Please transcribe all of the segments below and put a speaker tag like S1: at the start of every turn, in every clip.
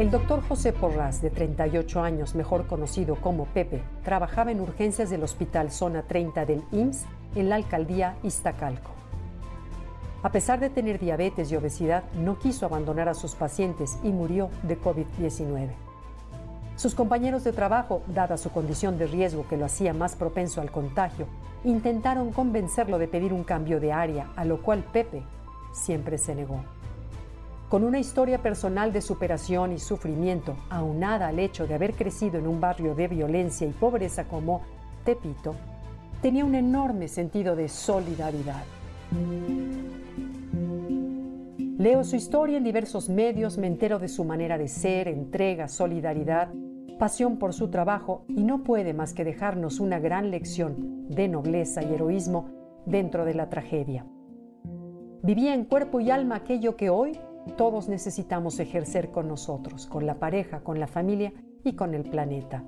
S1: El doctor José Porras, de 38 años, mejor conocido como Pepe, trabajaba en urgencias del Hospital Zona 30 del IMSS en la alcaldía Iztacalco. A pesar de tener diabetes y obesidad, no quiso abandonar a sus pacientes y murió de COVID-19. Sus compañeros de trabajo, dada su condición de riesgo que lo hacía más propenso al contagio, intentaron convencerlo de pedir un cambio de área, a lo cual Pepe siempre se negó. Con una historia personal de superación y sufrimiento, aunada al hecho de haber crecido en un barrio de violencia y pobreza como Tepito, tenía un enorme sentido de solidaridad. Leo su historia en diversos medios, me entero de su manera de ser, entrega, solidaridad, pasión por su trabajo y no puede más que dejarnos una gran lección de nobleza y heroísmo dentro de la tragedia. Vivía en cuerpo y alma aquello que hoy todos necesitamos ejercer con nosotros, con la pareja, con la familia y con el planeta.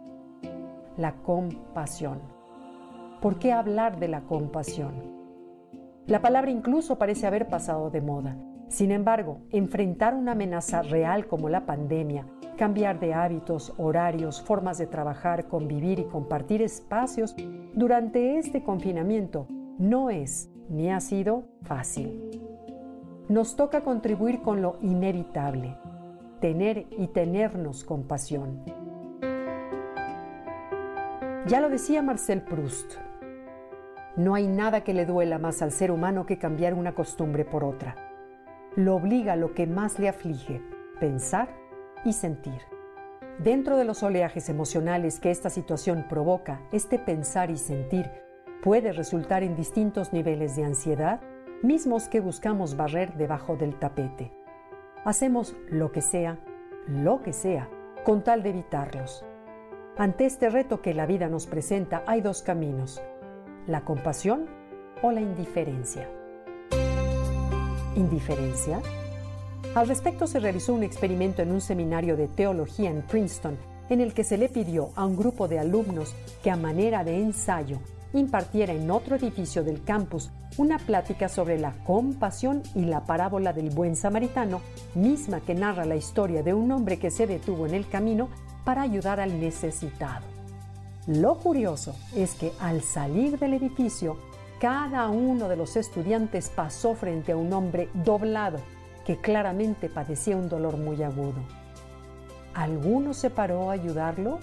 S1: La compasión. ¿Por qué hablar de la compasión? La palabra incluso parece haber pasado de moda. Sin embargo, enfrentar una amenaza real como la pandemia, cambiar de hábitos, horarios, formas de trabajar, convivir y compartir espacios durante este confinamiento no es ni ha sido fácil nos toca contribuir con lo inevitable, tener y tenernos compasión. Ya lo decía Marcel Proust, no hay nada que le duela más al ser humano que cambiar una costumbre por otra. Lo obliga a lo que más le aflige, pensar y sentir. Dentro de los oleajes emocionales que esta situación provoca, este pensar y sentir puede resultar en distintos niveles de ansiedad, mismos que buscamos barrer debajo del tapete. Hacemos lo que sea, lo que sea, con tal de evitarlos. Ante este reto que la vida nos presenta hay dos caminos, la compasión o la indiferencia. ¿Indiferencia? Al respecto se realizó un experimento en un seminario de teología en Princeton en el que se le pidió a un grupo de alumnos que a manera de ensayo impartiera en otro edificio del campus una plática sobre la compasión y la parábola del buen samaritano, misma que narra la historia de un hombre que se detuvo en el camino para ayudar al necesitado. Lo curioso es que al salir del edificio, cada uno de los estudiantes pasó frente a un hombre doblado que claramente padecía un dolor muy agudo. ¿Alguno se paró a ayudarlo?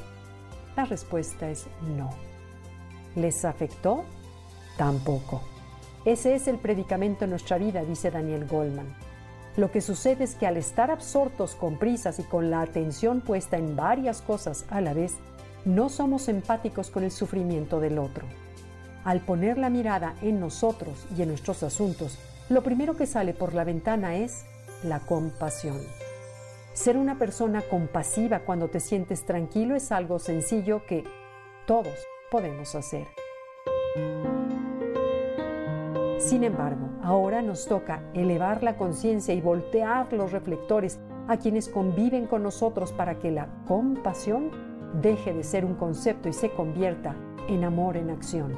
S1: La respuesta es no. ¿Les afectó? Tampoco. Ese es el predicamento en nuestra vida, dice Daniel Goldman. Lo que sucede es que al estar absortos con prisas y con la atención puesta en varias cosas a la vez, no somos empáticos con el sufrimiento del otro. Al poner la mirada en nosotros y en nuestros asuntos, lo primero que sale por la ventana es la compasión. Ser una persona compasiva cuando te sientes tranquilo es algo sencillo que todos podemos hacer. Sin embargo, ahora nos toca elevar la conciencia y voltear los reflectores a quienes conviven con nosotros para que la compasión deje de ser un concepto y se convierta en amor en acción.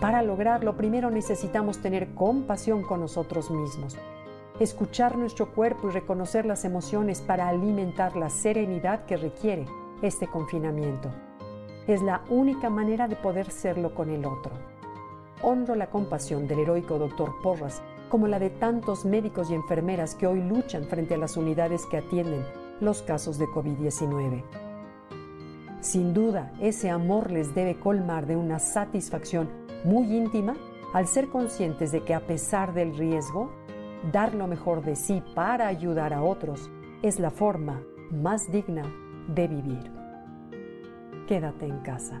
S1: Para lograrlo, primero necesitamos tener compasión con nosotros mismos, escuchar nuestro cuerpo y reconocer las emociones para alimentar la serenidad que requiere este confinamiento. Es la única manera de poder serlo con el otro. Honro la compasión del heroico doctor Porras, como la de tantos médicos y enfermeras que hoy luchan frente a las unidades que atienden los casos de COVID-19. Sin duda, ese amor les debe colmar de una satisfacción muy íntima al ser conscientes de que a pesar del riesgo, dar lo mejor de sí para ayudar a otros es la forma más digna de vivir quédate en casa.